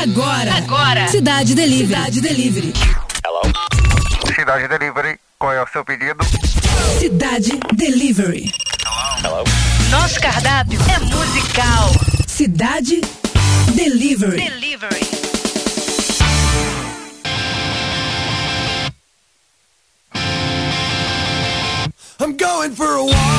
Agora. Agora. Cidade Delivery. Cidade Delivery. Hello? Cidade Delivery, qual é o seu pedido? Cidade Delivery. Hello? Nosso cardápio é musical. Cidade Delivery. Delivery. I'm going for a walk.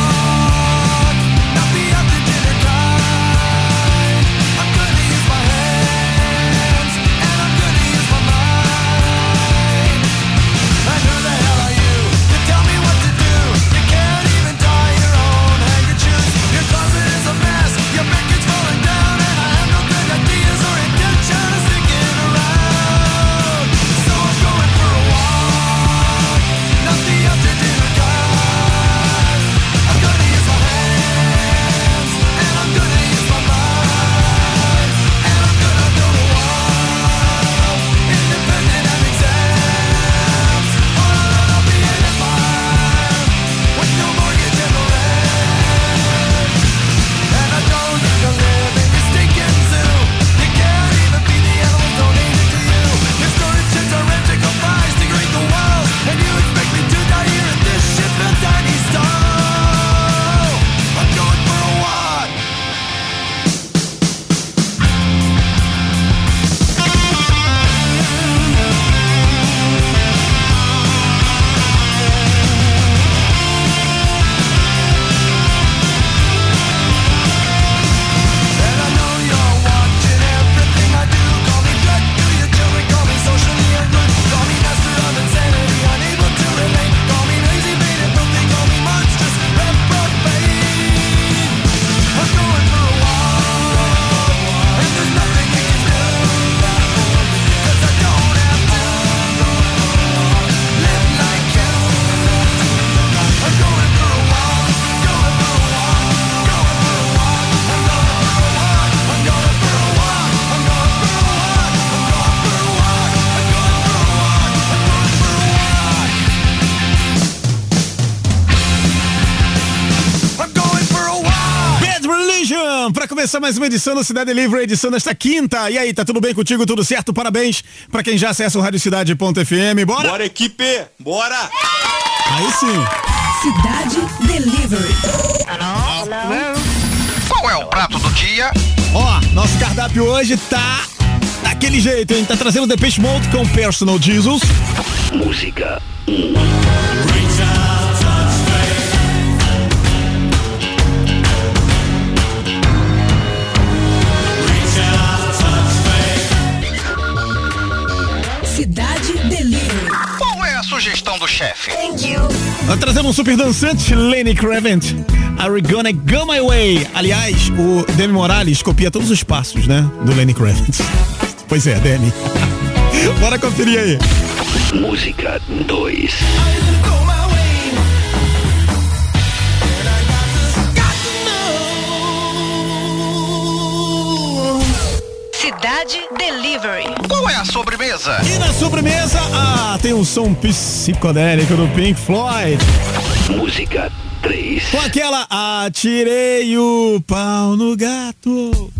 Começa mais uma edição do Cidade Livre, edição desta quinta. E aí, tá tudo bem contigo? Tudo certo? Parabéns para quem já acessa o radiocidade.fm. Bora? Bora, equipe! Bora! Aí sim. Cidade Delivery. Qual é o prato do dia? Ó, nosso cardápio hoje tá daquele jeito, hein? Tá trazendo Depeche Mode com Personal Jesus. Música 1. Sugestão do chefe. Tá trazendo um super dançante, Lenny Kravitz. Are we gonna go my way? Aliás, o Demi Morales copia todos os passos, né? Do Lenny Kravitz. Pois é, Demi. Bora conferir aí. Música 2. Cidade Delivery. Qual é a sobremesa? E na sobremesa, ah, tem um som psicodélico do Pink Floyd. Música 3. Com aquela Atirei o pau no gato.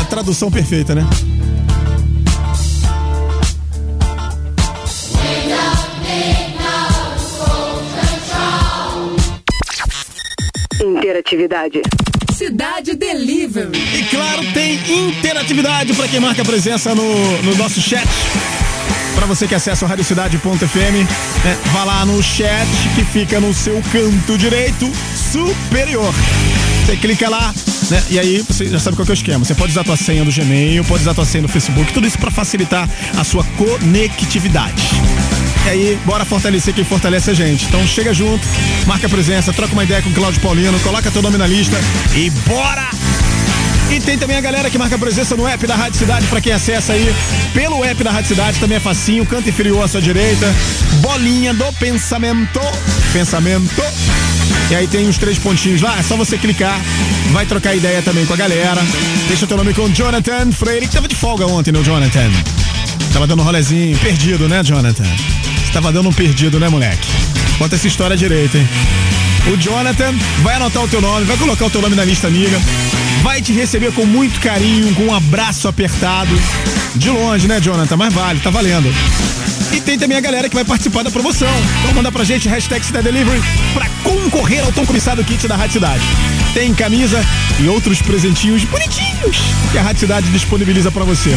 A tradução perfeita, né? Interatividade. Cidade Delivery. E claro, tem interatividade para quem marca presença no, no nosso chat. Para você que acessa o radiocidade.fm, né, vá lá no chat que fica no seu canto direito superior. Você clica lá, né? E aí você já sabe qual é o esquema. Você pode usar a tua senha do Gmail, pode usar a tua senha do Facebook, tudo isso para facilitar a sua conectividade. E aí, bora fortalecer quem fortalece a gente. Então chega junto, marca presença, troca uma ideia com o Cláudio Paulino, coloca teu nome na lista e bora! E tem também a galera que marca presença no app da Rádio Cidade, para quem acessa aí pelo app da Rádio Cidade, também é facinho, canto inferior à sua direita, bolinha do pensamento, pensamento. E aí tem os três pontinhos lá, é só você clicar, vai trocar ideia também com a galera. Deixa teu nome com Jonathan Freire, que tava de folga ontem, né, Jonathan? Tava dando um rolezinho, perdido, né, Jonathan? Tava dando um perdido, né, moleque? Conta essa história direito, hein? O Jonathan vai anotar o teu nome, vai colocar o teu nome na lista amiga, vai te receber com muito carinho, com um abraço apertado. De longe, né, Jonathan? Mas vale, tá valendo. E tem também a galera que vai participar da promoção. Então manda pra gente hashtag Cidade Delivery pra concorrer ao tão comissado kit da Rádio Cidade. Tem camisa e outros presentinhos bonitinhos que a Rádio Cidade disponibiliza pra você.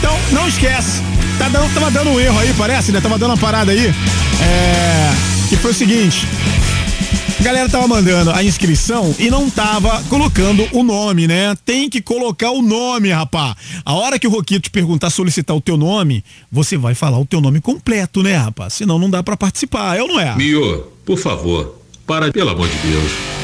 Então, não esquece. Tá dando, tava dando um erro aí, parece, né? Tava dando uma parada aí. É. Que foi o seguinte. A galera tava mandando a inscrição e não tava colocando o nome, né? Tem que colocar o nome, rapá. A hora que o Roquito te perguntar, solicitar o teu nome, você vai falar o teu nome completo, né, rapá? Senão não dá para participar, é ou não é? Mio, por favor, para, pelo amor de Deus.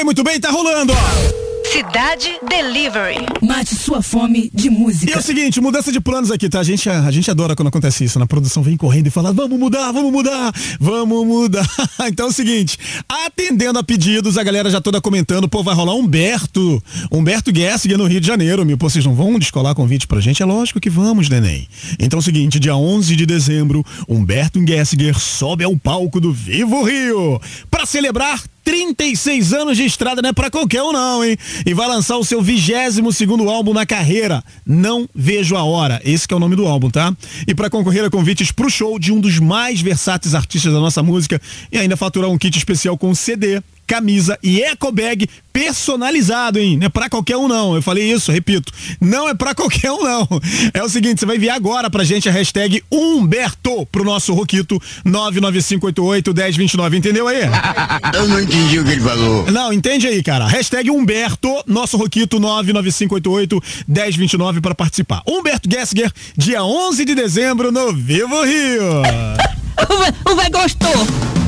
Bem, muito bem, tá rolando, ó. Cidade Delivery. Mate sua fome de música. E é o seguinte, mudança de planos aqui, tá? A gente, a, a gente adora quando acontece isso. Na produção vem correndo e fala: vamos mudar, vamos mudar, vamos mudar. Então é o seguinte, atendendo a pedidos, a galera já toda comentando, pô, vai rolar Humberto. Humberto Gessinger no Rio de Janeiro, meu. Pô, vocês não vão descolar convite pra gente? É lógico que vamos, neném. Então é o seguinte, dia 11 de dezembro, Humberto Gessinger sobe ao palco do Vivo Rio para celebrar 36 anos de estrada não é pra qualquer um não, hein? E vai lançar o seu 22 segundo álbum na carreira, Não Vejo a Hora. Esse é o nome do álbum, tá? E para concorrer a convites pro show de um dos mais versáteis artistas da nossa música e ainda faturar um kit especial com CD, camisa e eco bag personalizado, hein? Não é pra qualquer um, não. Eu falei isso, repito. Não é pra qualquer um, não. É o seguinte, você vai enviar agora pra gente a hashtag Humberto pro nosso Roquito 995881029, entendeu aí? Eu não entendi o que ele falou. Não, entende aí, cara. Hashtag Humberto, nosso Roquito 995881029 para participar. Humberto Gessinger, dia 11 de dezembro no Vivo Rio. O velho gostou.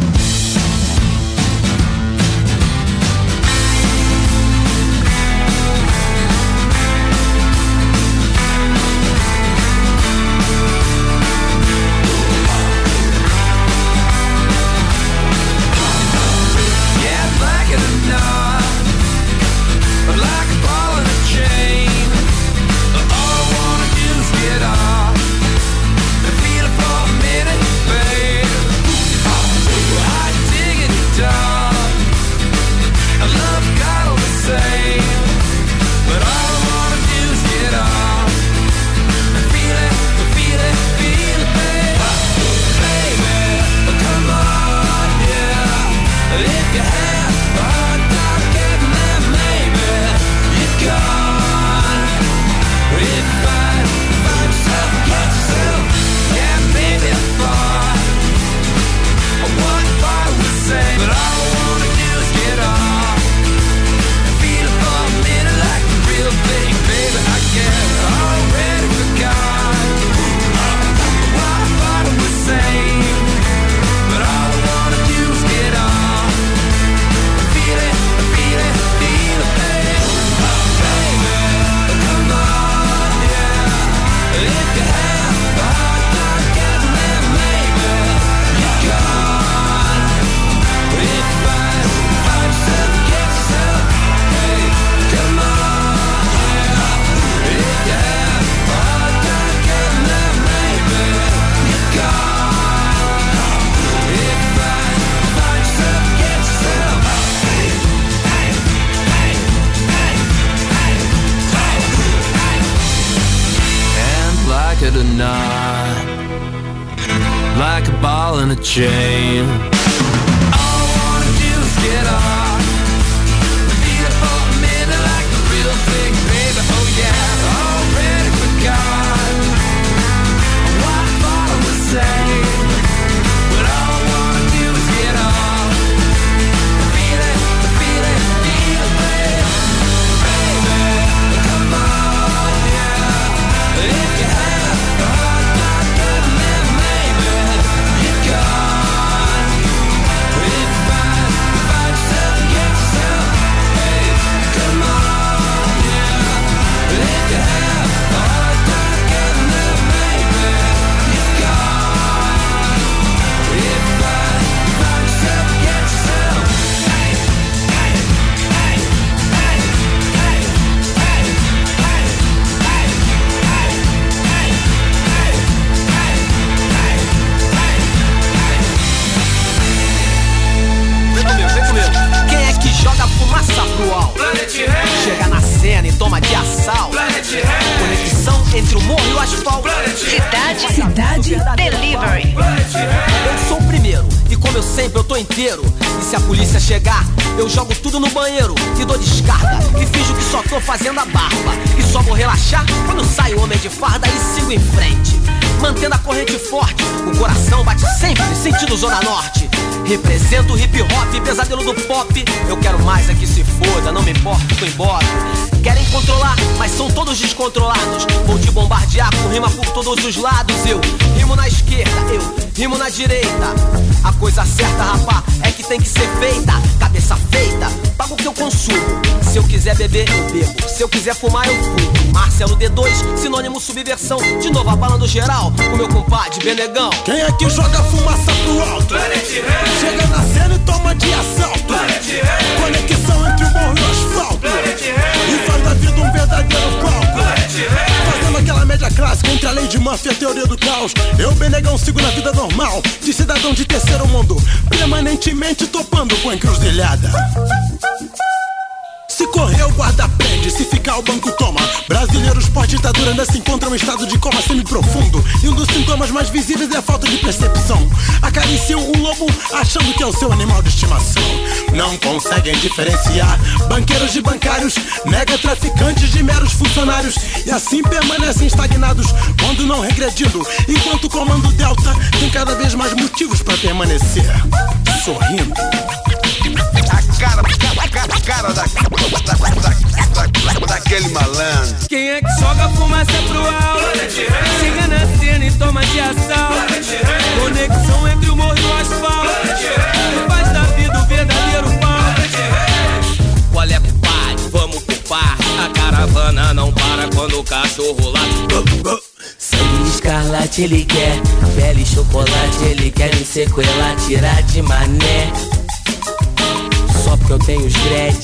Inteiro. E se a polícia chegar, eu jogo tudo no banheiro e dou descarga. E finjo que só tô fazendo a barba. E só vou relaxar quando sai o homem de farda e sigo em frente. Mantendo a corrente forte, o coração bate sempre sentido Zona Norte. Represento o hip hop, pesadelo do pop. Eu quero mais é que se foda, não me importa, tô embora. Querem controlar, mas são todos descontrolados. Vou te bombardear com rima por todos os lados. Eu rimo na esquerda, eu rimo na direita. A coisa certa, rapá, tem que ser feita. Cabeça feita, pago o que eu consumo. Se eu quiser beber, eu bebo. Se eu quiser fumar, eu fumo. Marcelo D2, sinônimo subversão. De novo abalando geral, o meu compadre Benegão. Quem é que joga fumaça pro alto? Chega na cena e toma de assalto. Conexão entre o morro e o asfalto. E faz da vida um verdadeiro palco. Aquela média clássica entre a lei de Murphy e a teoria do caos. Eu, Benegão, sigo na vida normal. De cidadão de terceiro mundo. Permanentemente topando com encruzilhada. Se correr, o guarda prende, se ficar, o banco toma. Brasileiros pós-ditadura ainda se encontram em estado de coma semi-profundo. E um dos sintomas mais visíveis é a falta de percepção. Acariciam um lobo achando que é o seu animal de estimação. Não conseguem diferenciar banqueiros de bancários, nega traficantes de meros funcionários. E assim permanecem estagnados quando não regredindo. Enquanto o comando Delta tem cada vez mais motivos para permanecer sorrindo. Cara, cara, cara da, da, da, da, daquele malandro. Quem é que joga fumaça pro alto? Chega na cena e toma de assalto. Conexão entre o morro e o asfalto. Faz da vida o verdadeiro pau. Qual é, compadre? Vamos pro parque. A caravana não para quando o cachorro late. Sangue escarlate ele quer, pele chocolate ele quer me sequelar, tirar de mané. Porque eu tenho os dread,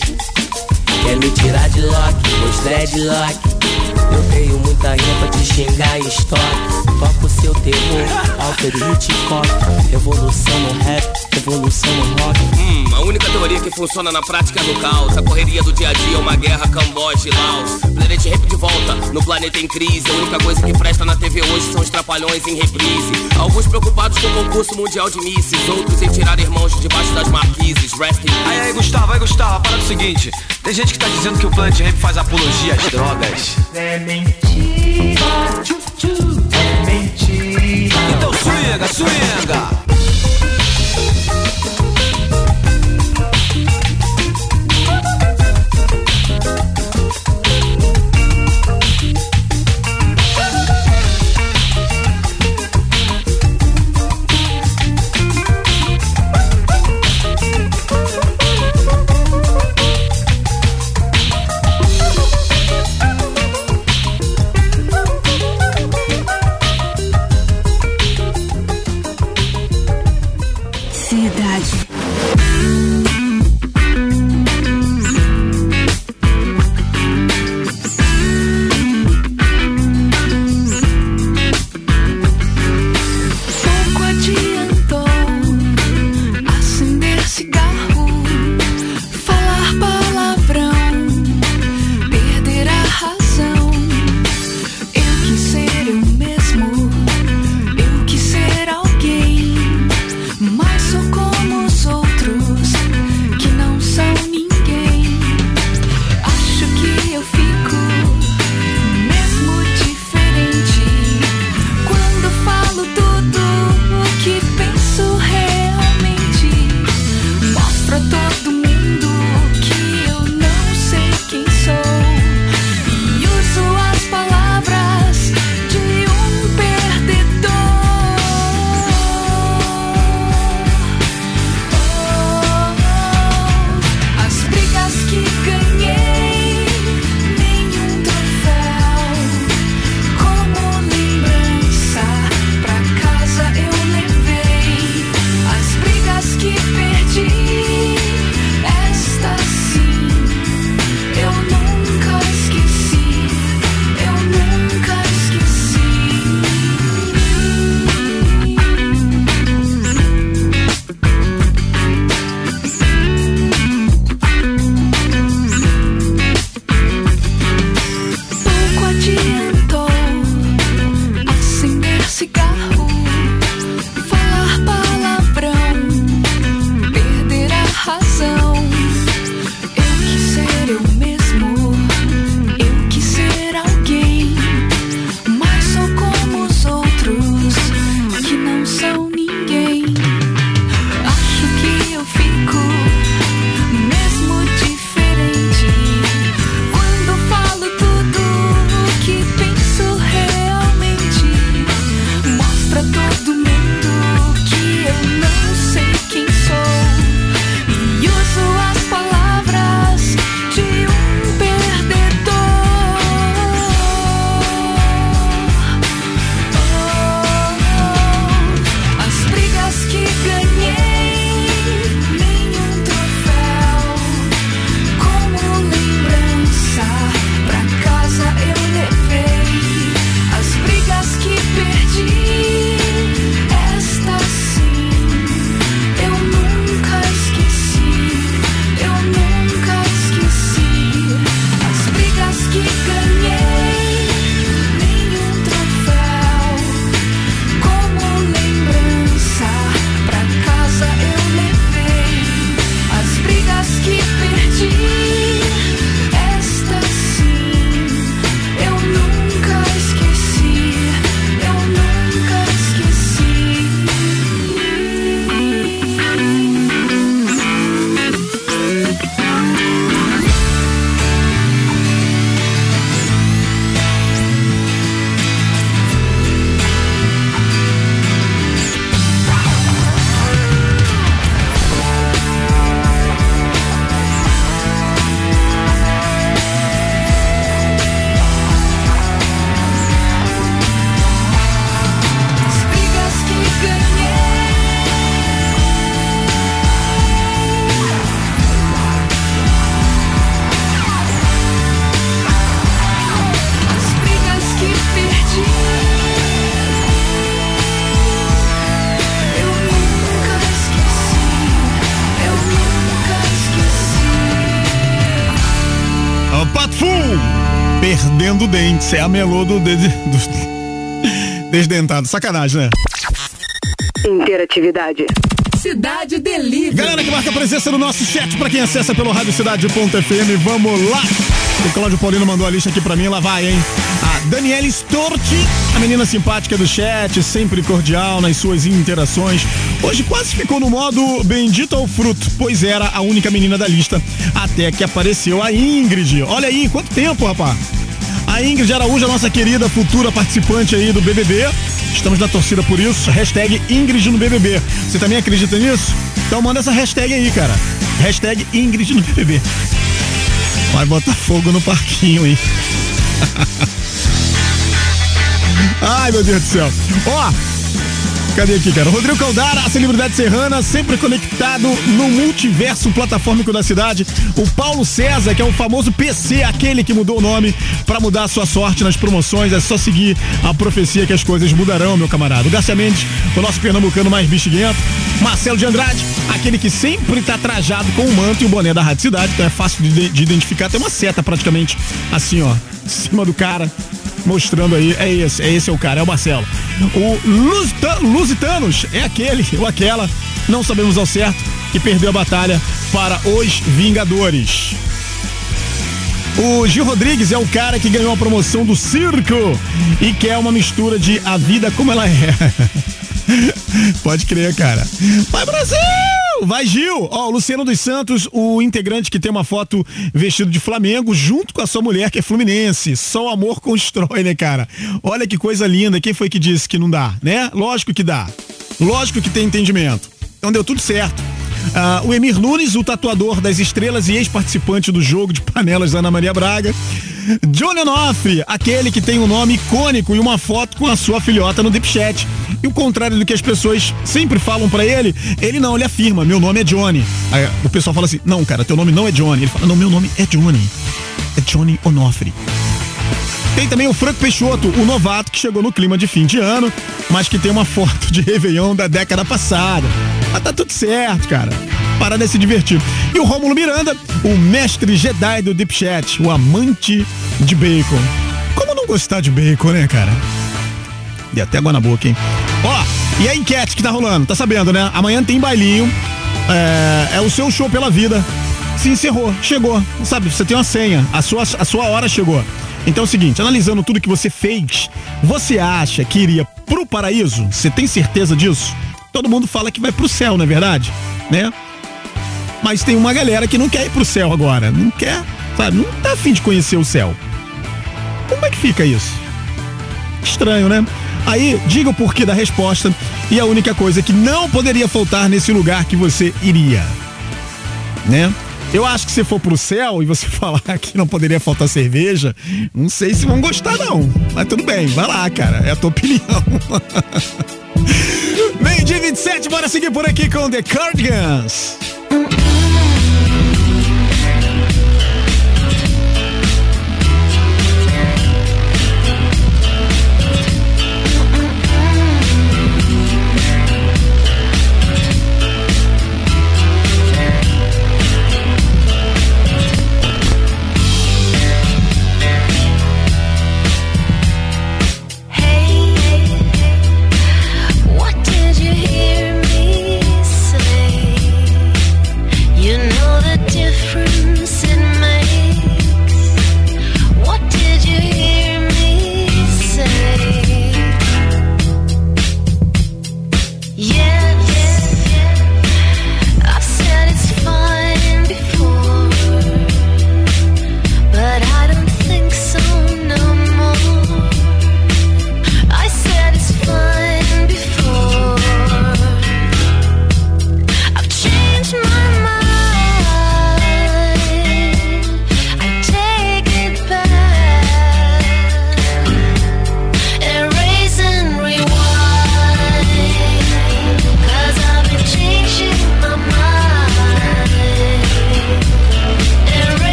quer me tirar de lock, meus dreadlock. Eu tenho muita rima pra te xingar estoque. Toco o seu terror, Alter Hitchcock. Evolução no rap, evolução no rock. Hum, a única teoria que funciona na prática é no caos. A correria do dia a dia é uma guerra Camboja e Laos. Planet Rap de volta, no planeta em crise. A única coisa que presta na TV hoje são os trapalhões em reprise. Alguns preocupados com o concurso mundial de misses, outros em tirar irmãos de debaixo das marquises. Rest in Aí, aí, Gustavo, aí, Gustavo, a parada é o seguinte: tem gente que tá dizendo que o Planet Rap faz apologia às drogas. É mentira, é mentira. Então swinga, swinga. Dentes. É a melô do, de- do desdentado. Sacanagem, né? Interatividade. Cidade Delivery. Galera que marca presença no nosso chat pra quem acessa pelo radiocidade.fm, vamos lá. O Cláudio Paulino mandou a lista aqui pra mim, lá vai, hein? A Daniela Storti, a menina simpática do chat, sempre cordial nas suas interações. Hoje quase ficou no modo bendito ao fruto, pois era a única menina da lista, até que apareceu a Ingrid. Olha aí, quanto tempo, rapaz? Ingrid Araújo, a nossa querida futura participante aí do BBB. Estamos na torcida por isso. Hashtag Ingrid no BBB. Você também acredita nisso? Então manda essa hashtag aí, cara. Hashtag Ingrid no BBB. Vai botar fogo no parquinho aí. Ai, meu Deus do céu. Ó, Cadê aqui, cara? Rodrigo Caldara, a celebridade serrana, sempre conectado no multiverso platformico da cidade. O Paulo César, que é o famoso PC, aquele que mudou o nome para mudar a sua sorte nas promoções. É só seguir a profecia que as coisas mudarão, meu camarada. O Garcia Mendes, o nosso pernambucano mais bexiguento. Marcelo de Andrade, aquele que sempre tá trajado com o manto e o boné da Rádio Cidade, então é fácil de, de identificar. Tem uma seta praticamente assim, ó, em cima do cara mostrando aí, é esse, é esse é o cara, é o Marcelo. O Lusita- Lusitanos é aquele ou aquela, não sabemos ao certo, que perdeu a batalha para os Vingadores. O Gil Rodrigues é o cara que ganhou a promoção do circo e quer uma mistura de a vida como ela é. Pode crer, cara. Vai, Brasil! Vai, Gil! Ó, o Luciano dos Santos, o integrante que tem uma foto vestido de Flamengo, junto com a sua mulher, que é Fluminense. Só o amor constrói, né, cara? Olha que coisa linda. Quem foi que disse que não dá, né? Lógico que dá. Lógico que tem entendimento. Então deu tudo certo. Ah, o Emir Nunes, o tatuador das estrelas e ex-participante do jogo de panelas da Ana Maria Braga. Johnny Onofre, aquele que tem um nome icônico e uma foto com a sua filhota no Deep Chat. E o contrário do que as pessoas sempre falam pra ele, ele não, ele afirma, meu nome é Johnny. Aí o pessoal fala assim, não, cara, teu nome não é Johnny. Ele fala, não, meu nome é Johnny. É Johnny Onofre. Tem também o Franco Peixoto, o novato que chegou no clima de fim de ano, mas que tem uma foto de Réveillon da década passada. Mas tá tudo certo, cara. Para de se divertir. E o Rômulo Miranda, o mestre Jedi do Deep Chat, o amante de bacon. Como não gostar de bacon, né, cara? E até água na boca, hein? Ó, e a enquete que tá rolando, tá sabendo, né? Amanhã tem bailinho. É, é o seu show pela vida. Se encerrou, chegou. Sabe, você tem uma senha. A sua, a sua hora chegou. Então é o seguinte, analisando tudo que você fez, você acha que iria pro paraíso? Você tem certeza disso? Todo mundo fala que vai pro céu, não é verdade? Né? Mas tem uma galera que não quer ir pro céu agora. Não quer, sabe? Não tá afim de conhecer o céu. Como é que fica isso? Estranho, né? Aí, diga o porquê da resposta e a única coisa que não poderia faltar nesse lugar que você iria. Né? Eu acho que se for pro céu e você falar que não poderia faltar cerveja, não sei se vão gostar não. Mas tudo bem, vai lá, cara. É a tua opinião. Meio dia 27, bora seguir por aqui com The Cardigans.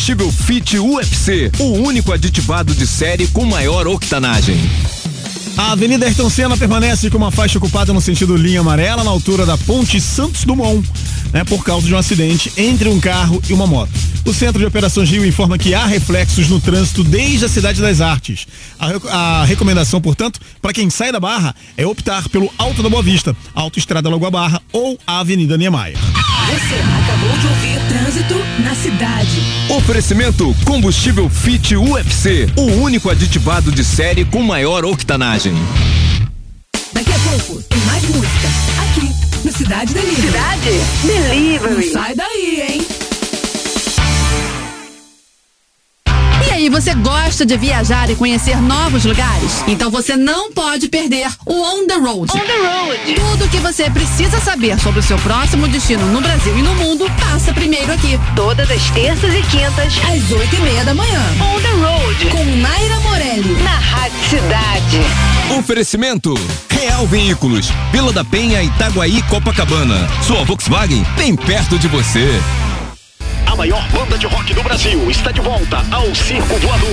Combustível Fit UFC, o único aditivado de série com maior octanagem. A Avenida Ayrton Senna permanece com uma faixa ocupada no sentido linha amarela na altura da Ponte Santos Dumont, né, por causa de um acidente entre um carro e uma moto. O Centro de Operações Rio informa que há reflexos no trânsito desde a Cidade das Artes. A, a recomendação, portanto, para quem sai da Barra é optar pelo Alto da Boa Vista, Autoestrada Lagoa Barra ou a Avenida Niemeyer. Você acabou de ouvir Trânsito na Cidade. Oferecimento combustível Fit UFC, o único aditivado de série com maior octanagem. Daqui a pouco tem mais música. Aqui, no Cidade Delivery. Cidade Delivery. Não sai daí, hein? E aí, você gosta de viajar e conhecer novos lugares? Então você não pode perder o On the Road. On the road. Tudo o que você precisa saber sobre o seu próximo destino no Brasil e no mundo passa primeiro aqui. Todas as terças e quintas, Às oito e meia da manhã. On the road. Com Naira Morelli. Na Rádio Cidade. Oferecimento Real Veículos, Vila da Penha, Itaguaí, Copacabana. Sua Volkswagen bem perto de você. A maior banda de rock do Brasil está de volta ao Circo Voador.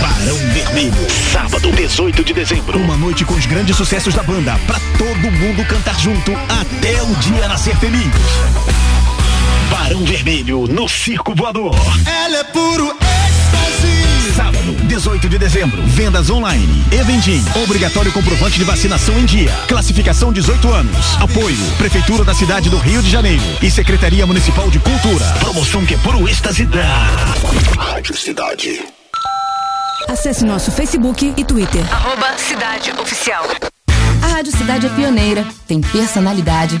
Barão Vermelho, sábado 18 de dezembro. Uma noite com os grandes sucessos da banda, pra todo mundo cantar junto até o dia nascer feliz. Barão Vermelho no Circo Voador. Ela é puro êxtase. Sábado, 18 de dezembro. Vendas online. Eventim. Obrigatório comprovante de vacinação em dia. Classificação 18 anos. Apoio. Prefeitura da cidade do Rio de Janeiro e Secretaria Municipal de Cultura. Promoção que é puro êxtase da Rádio Cidade. Acesse nosso Facebook e Twitter. Arroba Cidade Oficial. A Rádio Cidade é pioneira, tem personalidade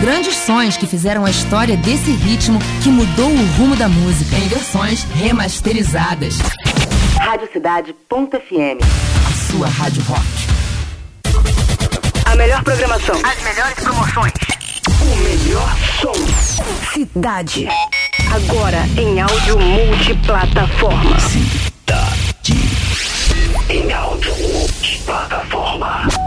Grandes sons que fizeram a história desse ritmo que mudou o rumo da música. Em versões remasterizadas. Radiocidade.fm. A sua rádio rock. A melhor programação. As melhores promoções. O melhor som. Cidade. Agora em áudio multiplataforma. Cidade. Em áudio multiplataforma.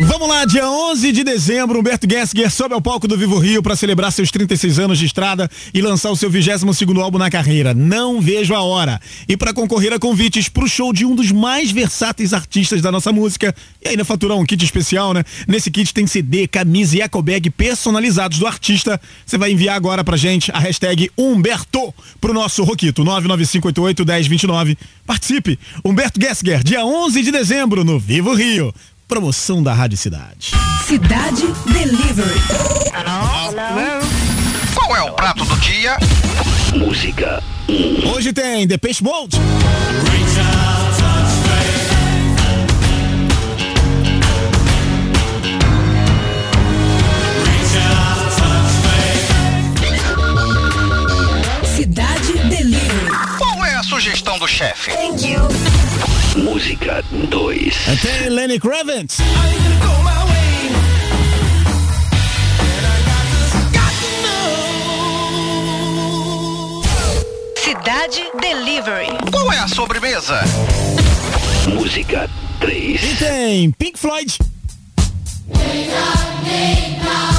Vamos lá, dia 11 de dezembro, Humberto Gessinger sobe ao palco do Vivo Rio para celebrar seus 36 anos de estrada e lançar o seu 22º álbum na carreira. Não vejo a hora. E para concorrer a convites para o show de um dos mais versáteis artistas da nossa música e ainda faturar um kit especial, né? Nesse kit tem CD, camisa e ecobag personalizados do artista. Você vai enviar agora pra gente a hashtag Humberto pro nosso Roquito 995881029. Participe! Humberto Gessinger, dia 11 de dezembro no Vivo Rio. Promoção da Rádio Cidade. Cidade Delivery. Qual é o prato do dia? Música. Hoje tem The Peixe Mode. Cidade Delivery. Qual é a sugestão do chefe? Música 2. Tem Lenny Kravitz. Cidade Delivery. Qual é a sobremesa? Música 3. E tem Pink Floyd. Tá todo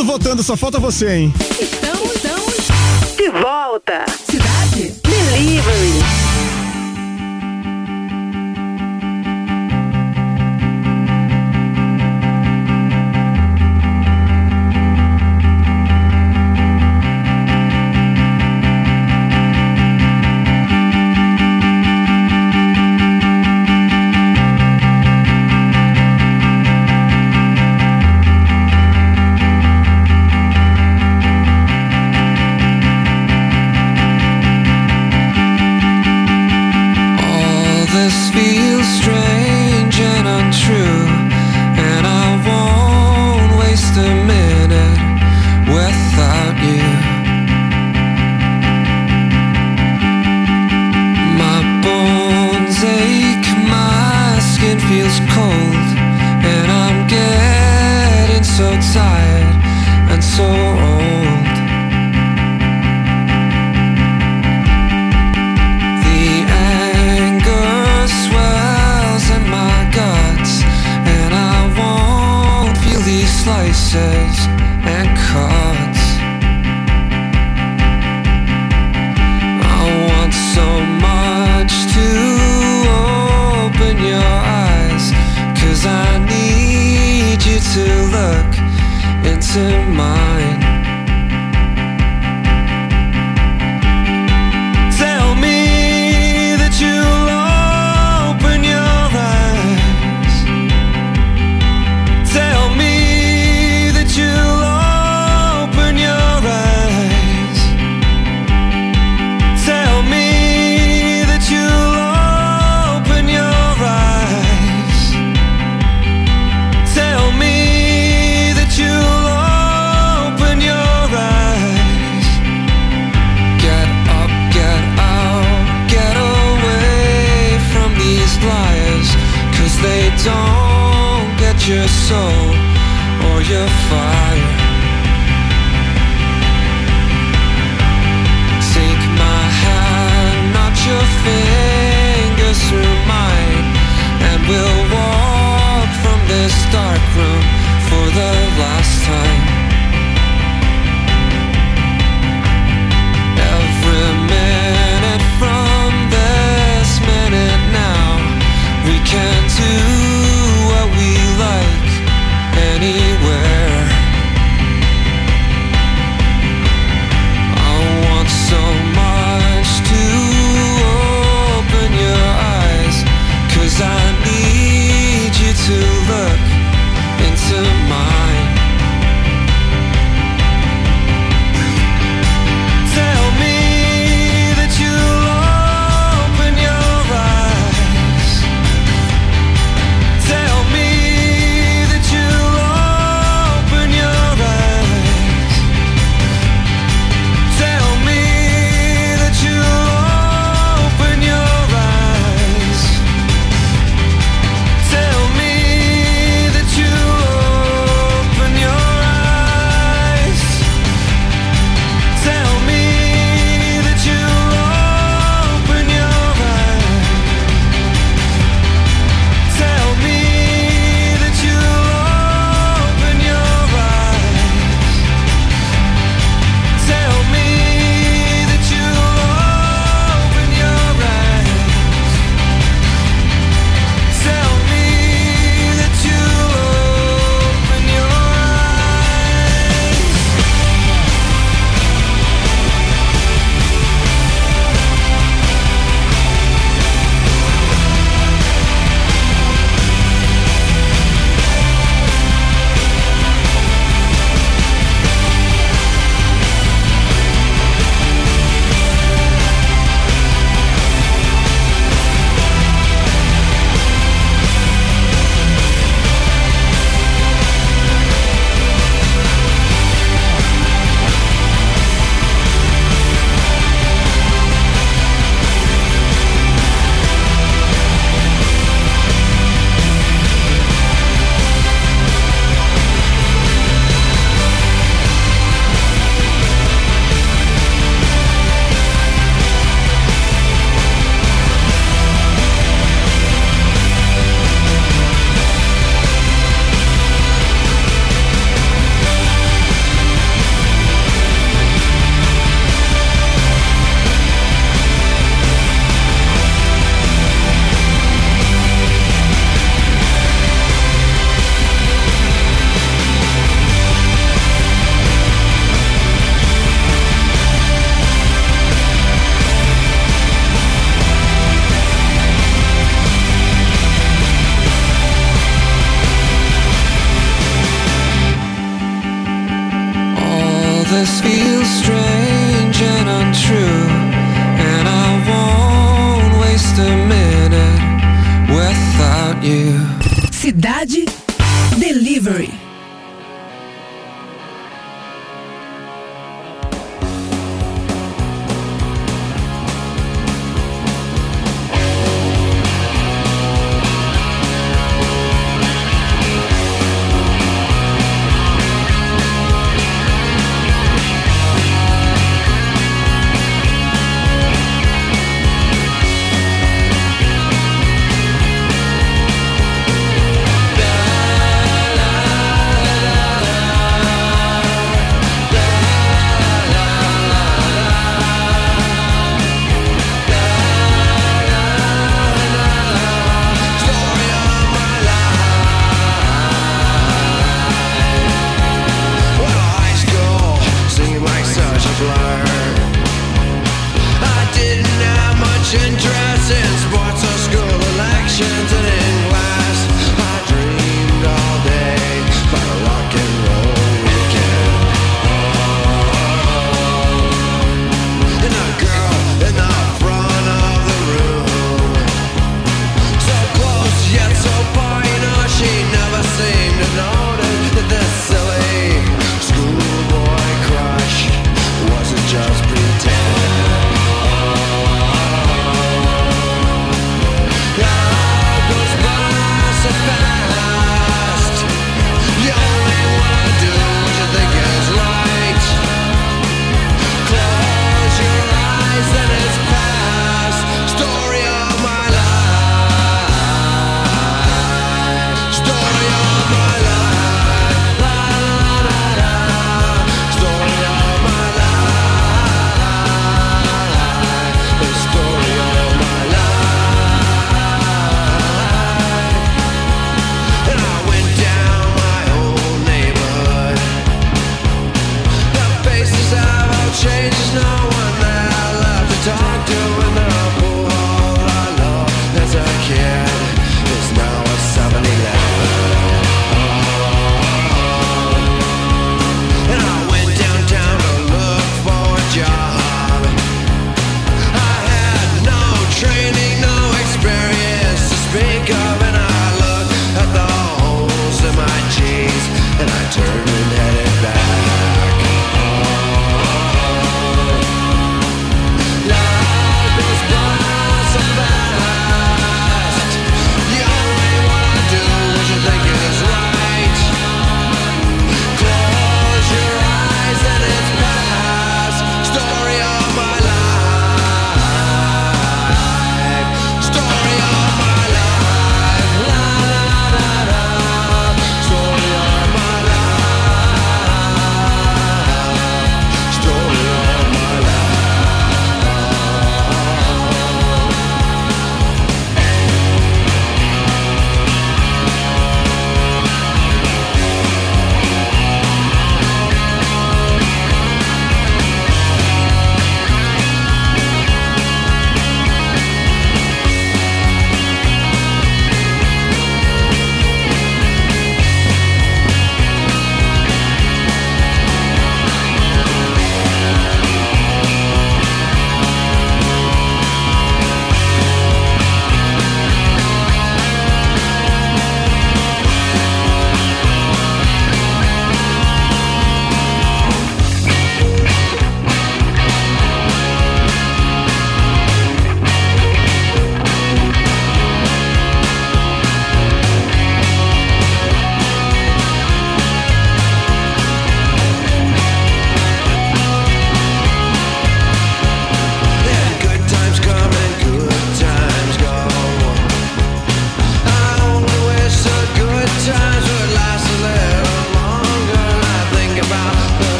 mundo votando, só falta você, hein? Estamos, estamos. De volta. Cidade Delivery. far.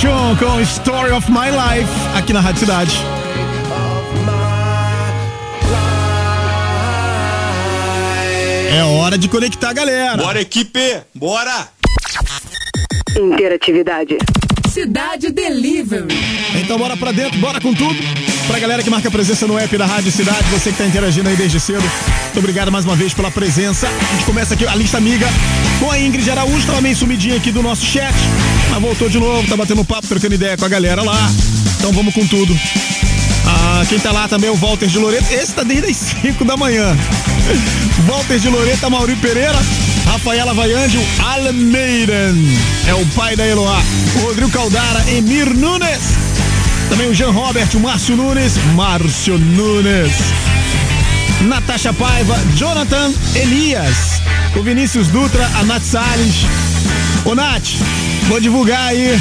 Distortion com Story of My Life aqui na Rádio Cidade. É hora de conectar a galera. Bora, equipe! Bora! Interatividade. Cidade Delivery. Então bora pra dentro, bora com tudo. Pra galera que marca presença no app da Rádio Cidade, você que tá interagindo aí desde cedo, muito obrigado mais uma vez pela presença. A gente começa aqui a lista amiga com a Ingrid Araújo, tava meio sumidinha aqui do nosso chat, mas voltou de novo, tá batendo papo, trocando ideia com a galera lá. Então vamos com tudo. Ah, quem tá lá também é o Walter de Loreto. Esse tá desde as 5 da manhã. Walter de Loreto, Mauri Pereira, Rafaela Vaiande, o Almeida. É o pai da Eloá. Rodrigo Caldara, Emir Nunes. Também o Jean Robert, o Márcio Nunes, Márcio Nunes. Natasha Paiva, Jonathan Elias, o Vinícius Dutra, a Nath Salles. Ô Nath, vou divulgar aí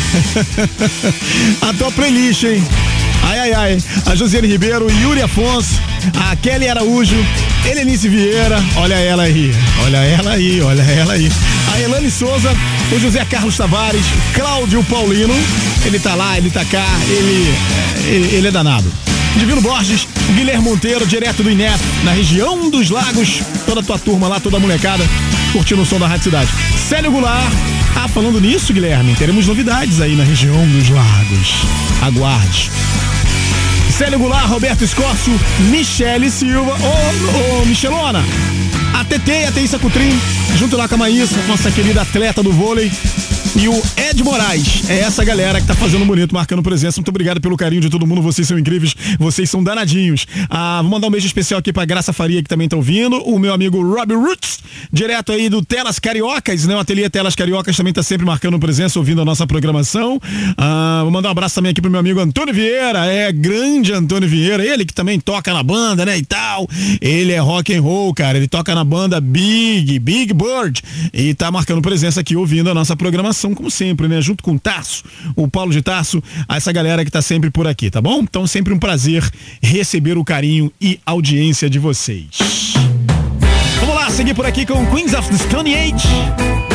a tua playlist, hein? Ai, ai, ai. A Josiane Ribeiro, Yuri Afonso, a Kelly Araújo, Helenice Vieira, olha ela aí, olha ela aí, olha ela aí. A Elane Souza, o José Carlos Tavares, Cláudio Paulino, ele tá lá, ele tá cá, ele, ele, ele é danado. Divino Borges, Guilherme Monteiro, direto do INEP, na região dos lagos, toda a tua turma lá, toda a molecada, curtindo o som da Rádio Cidade. Célio Goulart, ah, falando nisso, Guilherme, teremos novidades aí na região dos lagos. Aguarde. Célio Goulart, Roberto Escócio, Michele Silva, ô, ô, Michelona, a TT e a Teissa Cutrim, junto lá com a Maísa, nossa querida atleta do vôlei, e o Ed Moraes. É essa galera que tá fazendo bonito, marcando presença. Muito obrigado pelo carinho de todo mundo. Vocês são incríveis, vocês são danadinhos. Ah, vou mandar um beijo especial aqui pra Graça Faria, que também tá ouvindo. O meu amigo Rob Roots, direto aí do Telas Cariocas, né? O ateliê Telas Cariocas também tá sempre marcando presença, ouvindo a nossa programação. Ah, vou mandar um abraço também aqui pro meu amigo Antônio Vieira. É grande Antônio Vieira, ele que também toca na banda, né? E tal. Ele é rock and roll, cara. Ele toca na banda Big, Big Bird. E tá marcando presença aqui, ouvindo a nossa programação como sempre, né? Junto com o Tarso, o Paulo de Tarso, essa galera que tá sempre por aqui, tá bom? Então sempre um prazer receber o carinho e audiência de vocês. Vamos lá, seguir por aqui com Queens of the Stone Age.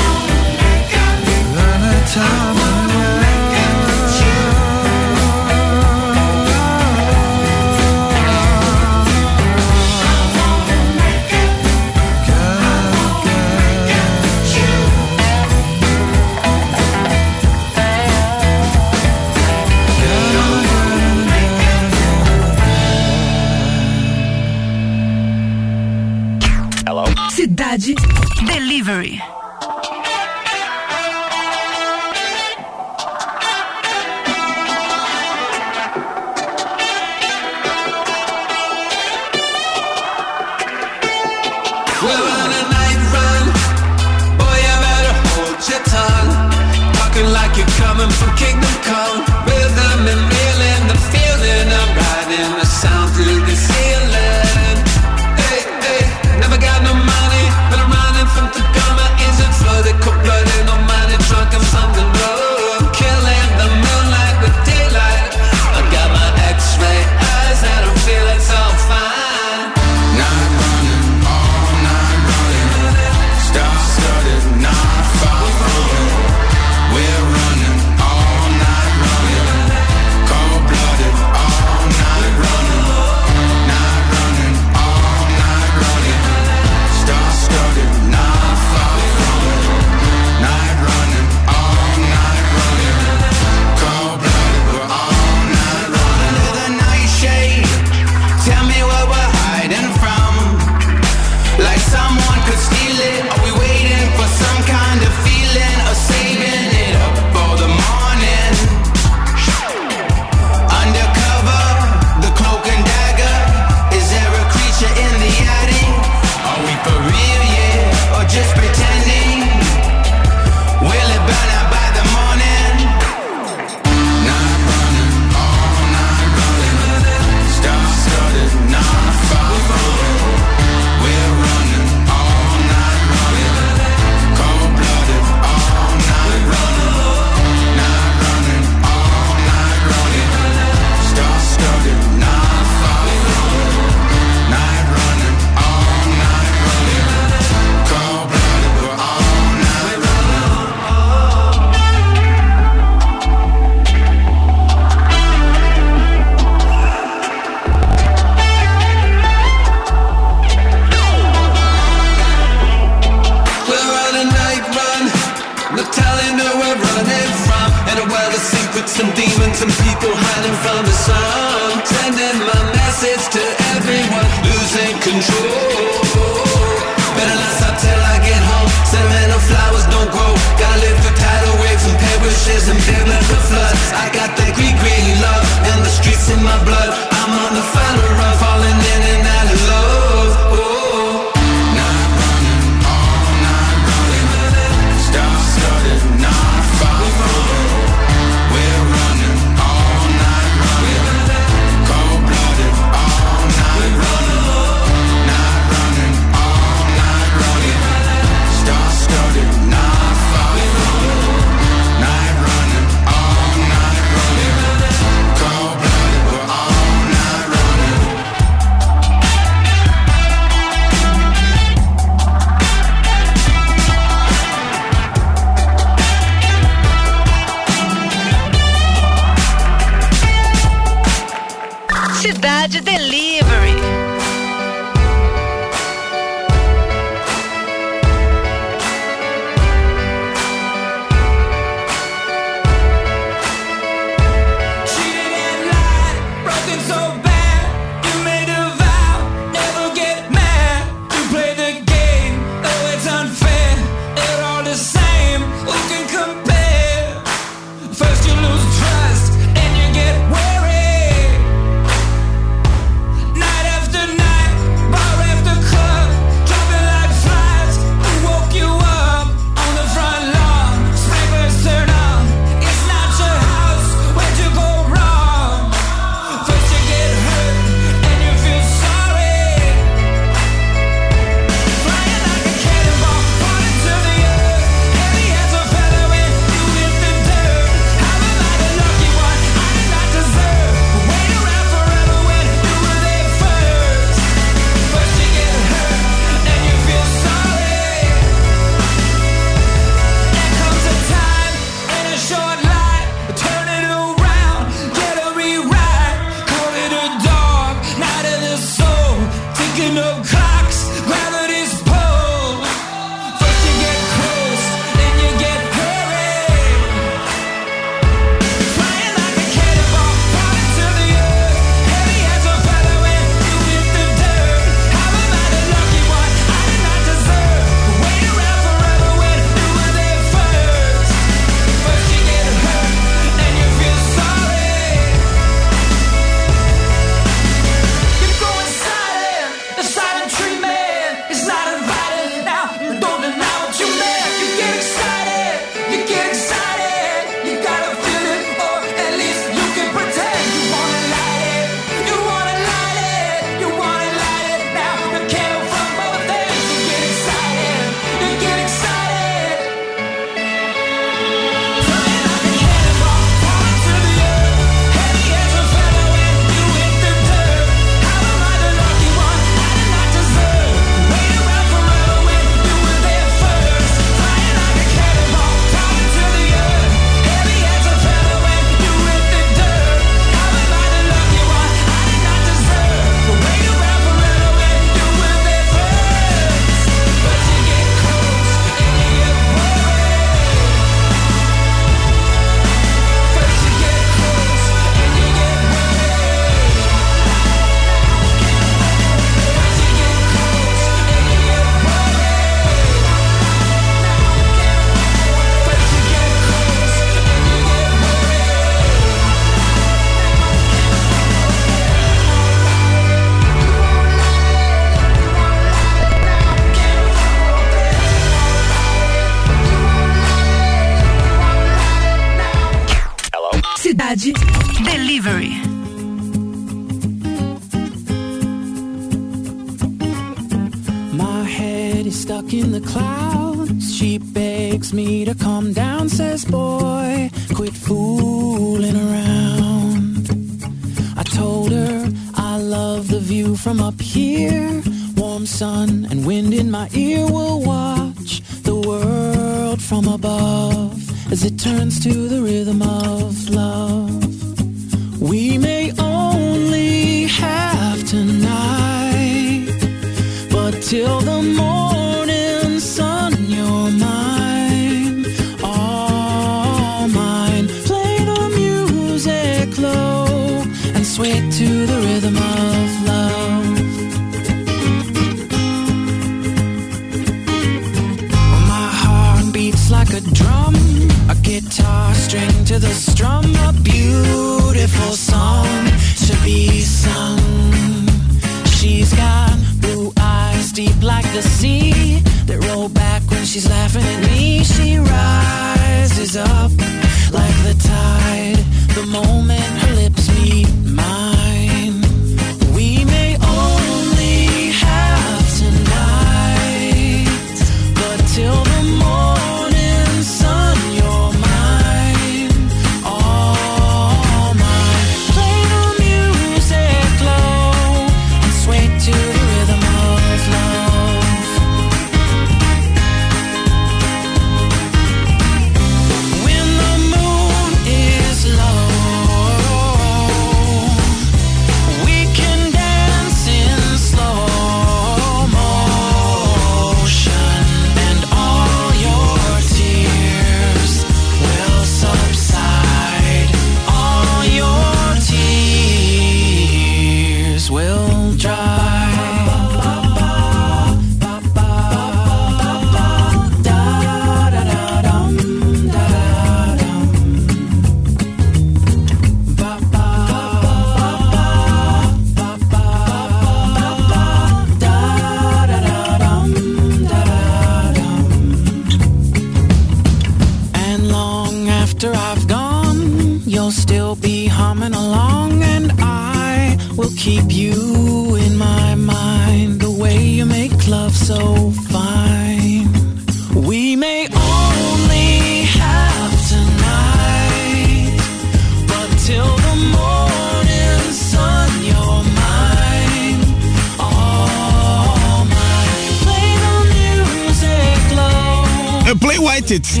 É Play White It.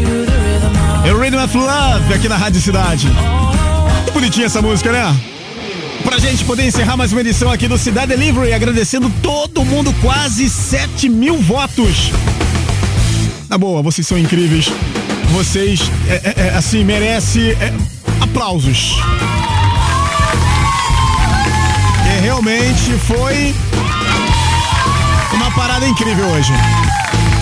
É o Rhythm of Love aqui na Rádio Cidade. Que bonitinha essa música, né? Pra gente poder encerrar mais uma edição aqui do Cidade Delivery, agradecendo todo mundo, quase 7 mil votos. Na boa, vocês são incríveis. Vocês, é, é, é, assim, merecem é, aplausos. E realmente foi uma parada incrível hoje.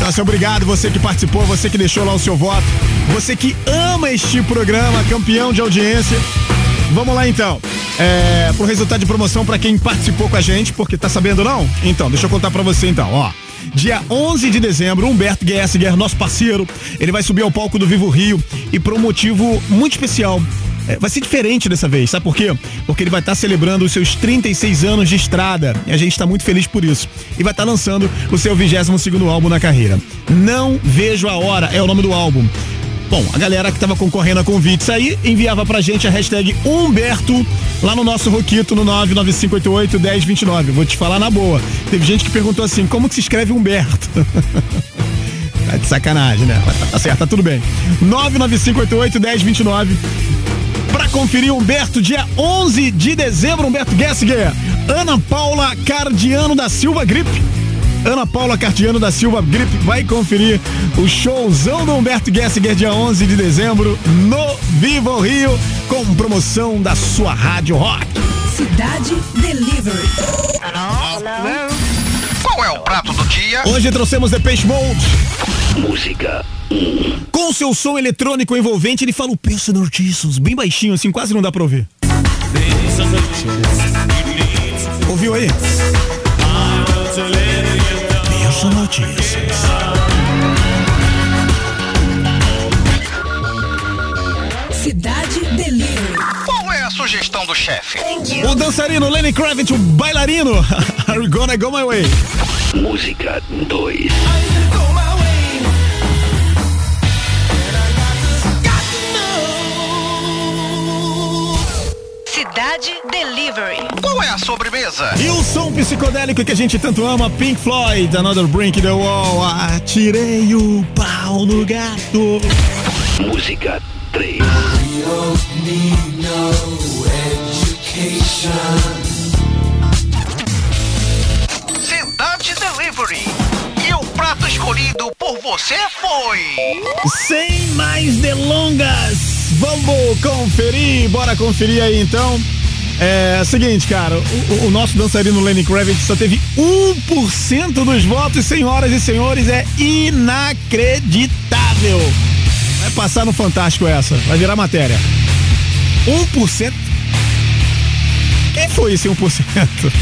Assim, obrigado você que participou, você que deixou lá o seu voto, você que ama este programa, campeão de audiência. Vamos lá então. É, pro resultado de promoção para quem participou com a gente, porque tá sabendo não? Então, deixa eu contar para você então, ó. Dia 11 de dezembro, Humberto Gessinger, nosso parceiro, ele vai subir ao palco do Vivo Rio e por um motivo muito especial. É, vai ser diferente dessa vez, sabe por quê? Porque ele vai estar celebrando os seus 36 anos de estrada e a gente está muito feliz por isso. E vai estar lançando o seu 22 segundo álbum na carreira. Não Vejo a Hora é o nome do álbum. Bom, a galera que tava concorrendo a convites aí enviava pra gente a hashtag Humberto lá no nosso Roquito no 995881029. Vou te falar na boa. Teve gente que perguntou assim: como que se escreve Humberto? tá de sacanagem, né? Tá certo, tá tudo bem. 995881029 Pra conferir Humberto, dia 11 de dezembro, Humberto Gessinger. Ana Paula Cardiano da Silva Grip. Ana Paula Cardiano da Silva Grip vai conferir o showzão do Humberto Gessinger, dia 11 de dezembro, no Vivo Rio, com promoção da sua Rádio Rock. Cidade Delivery. Qual é o prato do dia? Hoje trouxemos The Peixe Mode. Música. Com seu som eletrônico envolvente, ele fala o personal Jesus, bem baixinho, assim, quase não dá pra ouvir. Ouviu aí? Personal Jesus. Cidade Delivery. Qual é a sugestão do chefe? O dançarino Lenny Kravitz, o bailarino. Are you gonna go my way? Música 2. Cidade Delivery. Qual é a sobremesa? E o som psicodélico que a gente tanto ama, Pink Floyd, Another Brink the Wall. Atirei o pau no gato. Música 3. Cidade Delivery. E o prato escolhido por você foi. Sem mais delongas, vamos conferir, bora conferir aí então. É seguinte, cara, o, o nosso dançarino Lenny Kravitz só teve 1% dos votos, senhoras e senhores, é inacreditável. Vai passar no Fantástico essa, vai virar matéria. 1%? Quem foi esse 1%?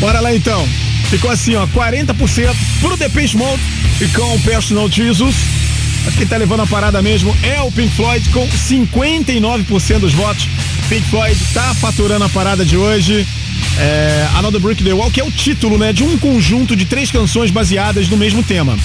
Bora lá então. Ficou assim, ó, 40% pro Depeche Mode e com o Personal Jesus. Acho que tá levando a parada mesmo é o Pink Floyd com 59% dos votos. Pink Floyd tá faturando a parada de hoje. É, Another Brick the Wall, que é o título, né, de um conjunto de três canções baseadas no mesmo tema.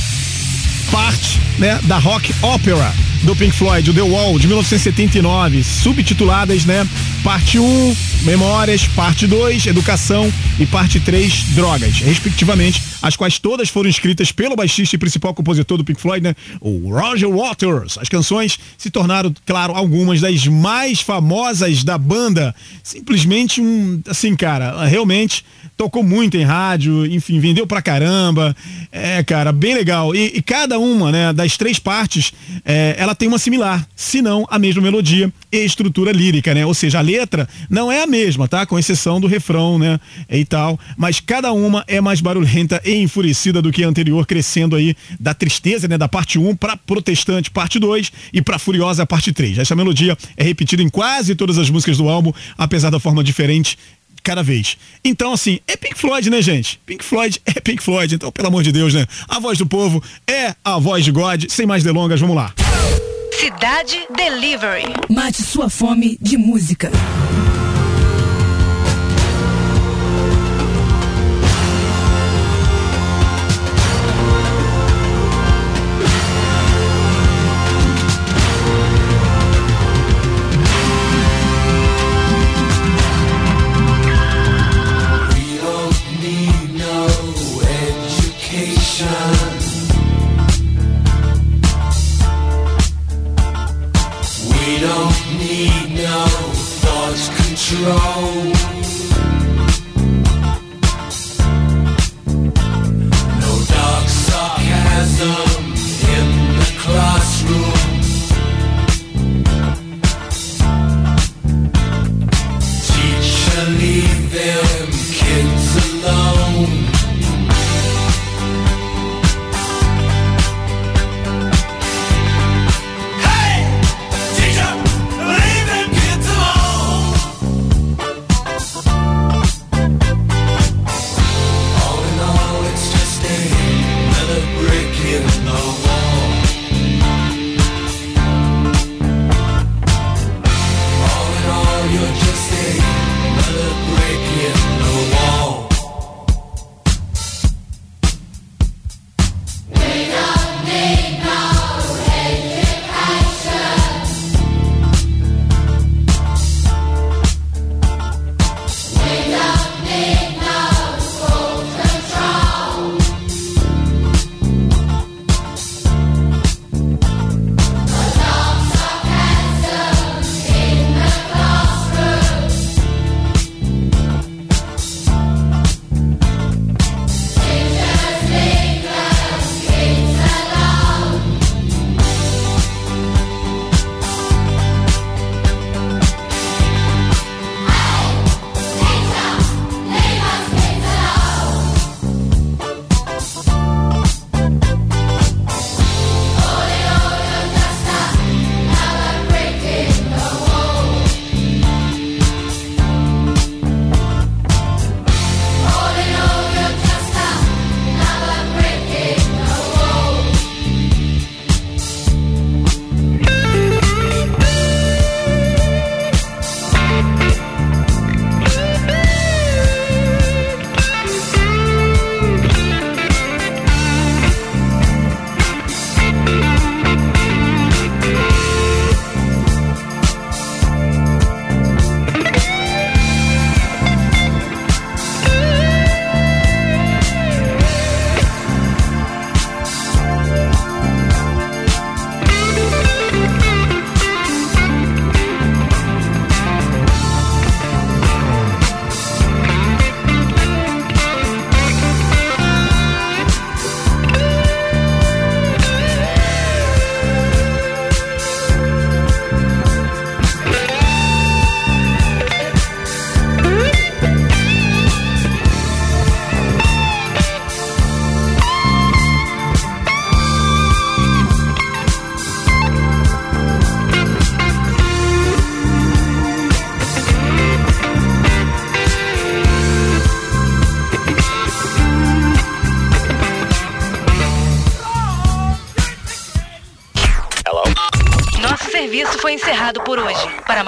Parte, né, da rock opera do Pink Floyd, o The Wall, de 1979, subtituladas, né, parte 1, Memórias, parte 2, Educação e parte 3, Drogas, respectivamente, as quais todas foram escritas pelo baixista e principal compositor do Pink Floyd, né, o Roger Waters. As canções se tornaram, claro, algumas das mais famosas da banda. Simplesmente um, assim, cara, realmente tocou muito em rádio, enfim, vendeu pra caramba. É, cara, bem legal. E, e cada uma, né, das três partes, é, ela tem uma similar, se não a mesma melodia e estrutura lírica, né? Ou seja, a letra não é a mesma, tá? Com exceção do refrão, né? E tal. Mas cada uma é mais barulhenta e enfurecida do que a anterior, crescendo aí da tristeza, né? Da parte 1 pra protestante, parte 2 e pra furiosa, parte 3. Essa melodia é repetida em quase todas as músicas do álbum, apesar da forma diferente cada vez. Então, assim, é Pink Floyd, né, gente? Pink Floyd é Pink Floyd. Então, pelo amor de Deus, né? A voz do povo é a voz de God. Sem mais delongas, vamos lá. Cidade Delivery. Mate sua fome de música.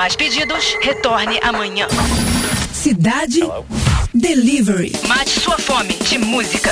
Mais pedidos, retorne amanhã. Cidade Delivery. Mate sua fome de música.